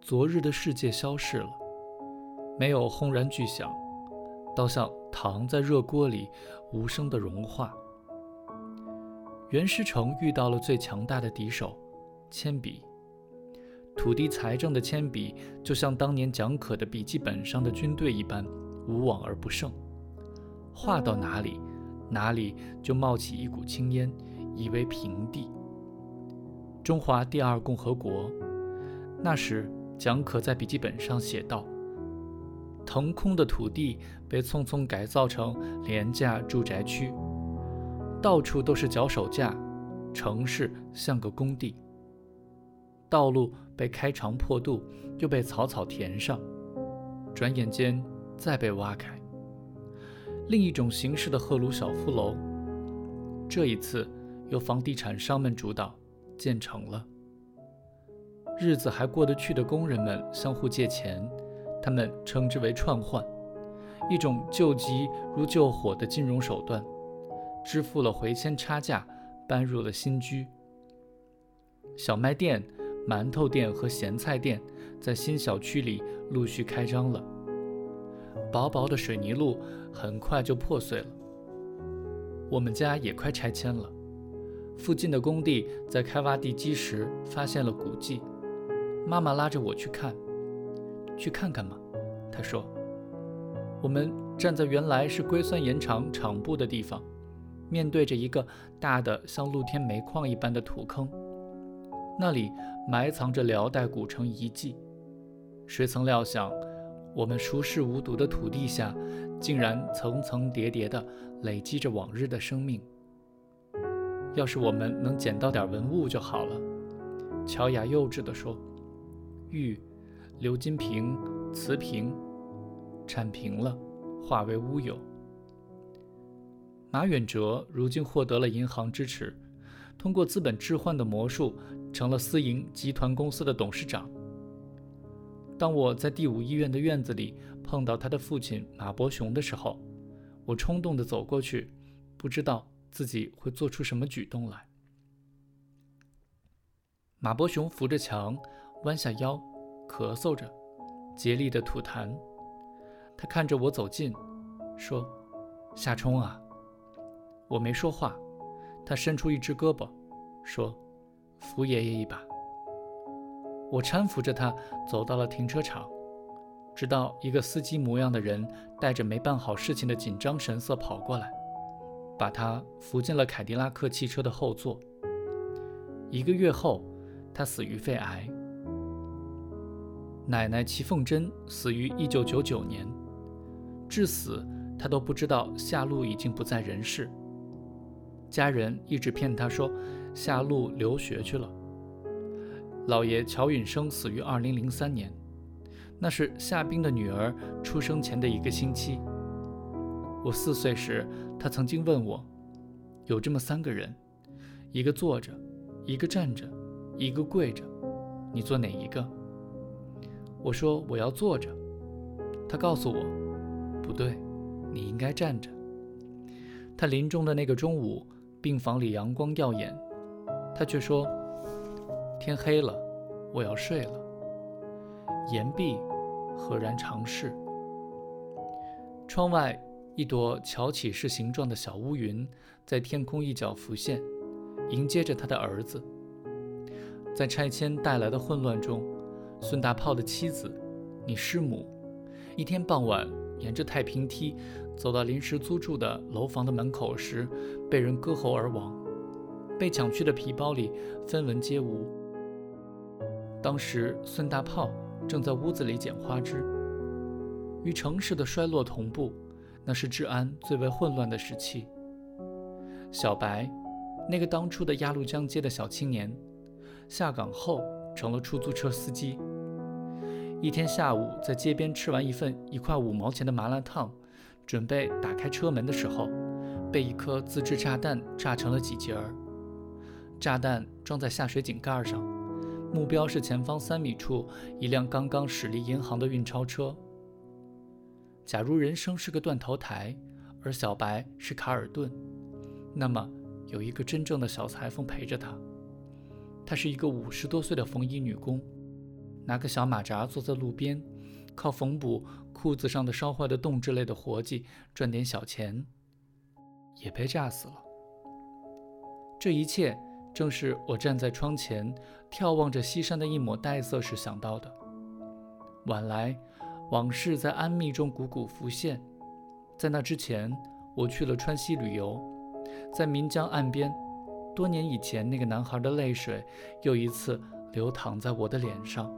昨日的世界消逝了，没有轰然巨响，倒像糖在热锅里无声的融化。袁师成遇到了最强大的敌手——铅笔。土地财政的铅笔，就像当年蒋可的笔记本上的军队一般，无往而不胜。画到哪里，哪里就冒起一股青烟，夷为平地。中华第二共和国，那时。蒋可在笔记本上写道：“腾空的土地被匆匆改造成廉价住宅区，到处都是脚手架，城市像个工地。道路被开肠破肚，又被草草填上，转眼间再被挖开。另一种形式的赫鲁晓夫楼，这一次由房地产商们主导建成了。”日子还过得去的工人们相互借钱，他们称之为串换，一种救急如救火的金融手段。支付了回迁差价，搬入了新居。小卖店、馒头店和咸菜店在新小区里陆续开张了。薄薄的水泥路很快就破碎了。我们家也快拆迁了。附近的工地在开挖地基时发现了古迹。妈妈拉着我去看，去看看嘛。她说：“我们站在原来是硅酸盐厂厂部的地方，面对着一个大的像露天煤矿一般的土坑，那里埋藏着辽代古城遗迹。谁曾料想，我们熟视无睹的土地下，竟然层层叠叠地累积着往日的生命。要是我们能捡到点文物就好了。”乔雅幼稚地说。玉、鎏金瓶、瓷瓶，铲平了，化为乌有。马远哲如今获得了银行支持，通过资本置换的魔术，成了私营集团公司的董事长。当我在第五医院的院子里碰到他的父亲马伯雄的时候，我冲动地走过去，不知道自己会做出什么举动来。马伯雄扶着墙。弯下腰，咳嗽着，竭力地吐痰。他看着我走近，说：“夏冲啊。”我没说话。他伸出一只胳膊，说：“扶爷爷一把。”我搀扶着他走到了停车场，直到一个司机模样的人带着没办好事情的紧张神色跑过来，把他扶进了凯迪拉克汽车的后座。一个月后，他死于肺癌。奶奶齐凤珍死于一九九九年，至死她都不知道夏露已经不在人世。家人一直骗她说夏露留学去了。老爷乔允生死于二零零三年，那是夏冰的女儿出生前的一个星期。我四岁时，他曾经问我，有这么三个人，一个坐着，一个站着，一个跪着，你坐哪一个？我说我要坐着，他告诉我，不对，你应该站着。他临终的那个中午，病房里阳光耀眼，他却说：“天黑了，我要睡了。”言毕，赫然长逝。窗外一朵乔起式形状的小乌云在天空一角浮现，迎接着他的儿子。在拆迁带来的混乱中。孙大炮的妻子，你师母，一天傍晚沿着太平梯走到临时租住的楼房的门口时，被人割喉而亡。被抢去的皮包里分文皆无。当时孙大炮正在屋子里捡花枝。与城市的衰落同步，那是治安最为混乱的时期。小白，那个当初的鸭绿江街的小青年，下岗后成了出租车司机。一天下午，在街边吃完一份一块五毛钱的麻辣烫，准备打开车门的时候，被一颗自制炸弹炸成了几截儿。炸弹装在下水井盖上，目标是前方三米处一辆刚刚驶离银行的运钞车。假如人生是个断头台，而小白是卡尔顿，那么有一个真正的小裁缝陪着他。她是一个五十多岁的缝衣女工，拿个小马扎坐在路边，靠缝补裤子上的烧坏的洞之类的活计赚点小钱，也被炸死了。这一切正是我站在窗前眺望着西山的一抹黛色时想到的。晚来。往事在安谧中汩汩浮现。在那之前，我去了川西旅游，在岷江岸边，多年以前那个男孩的泪水又一次流淌在我的脸上。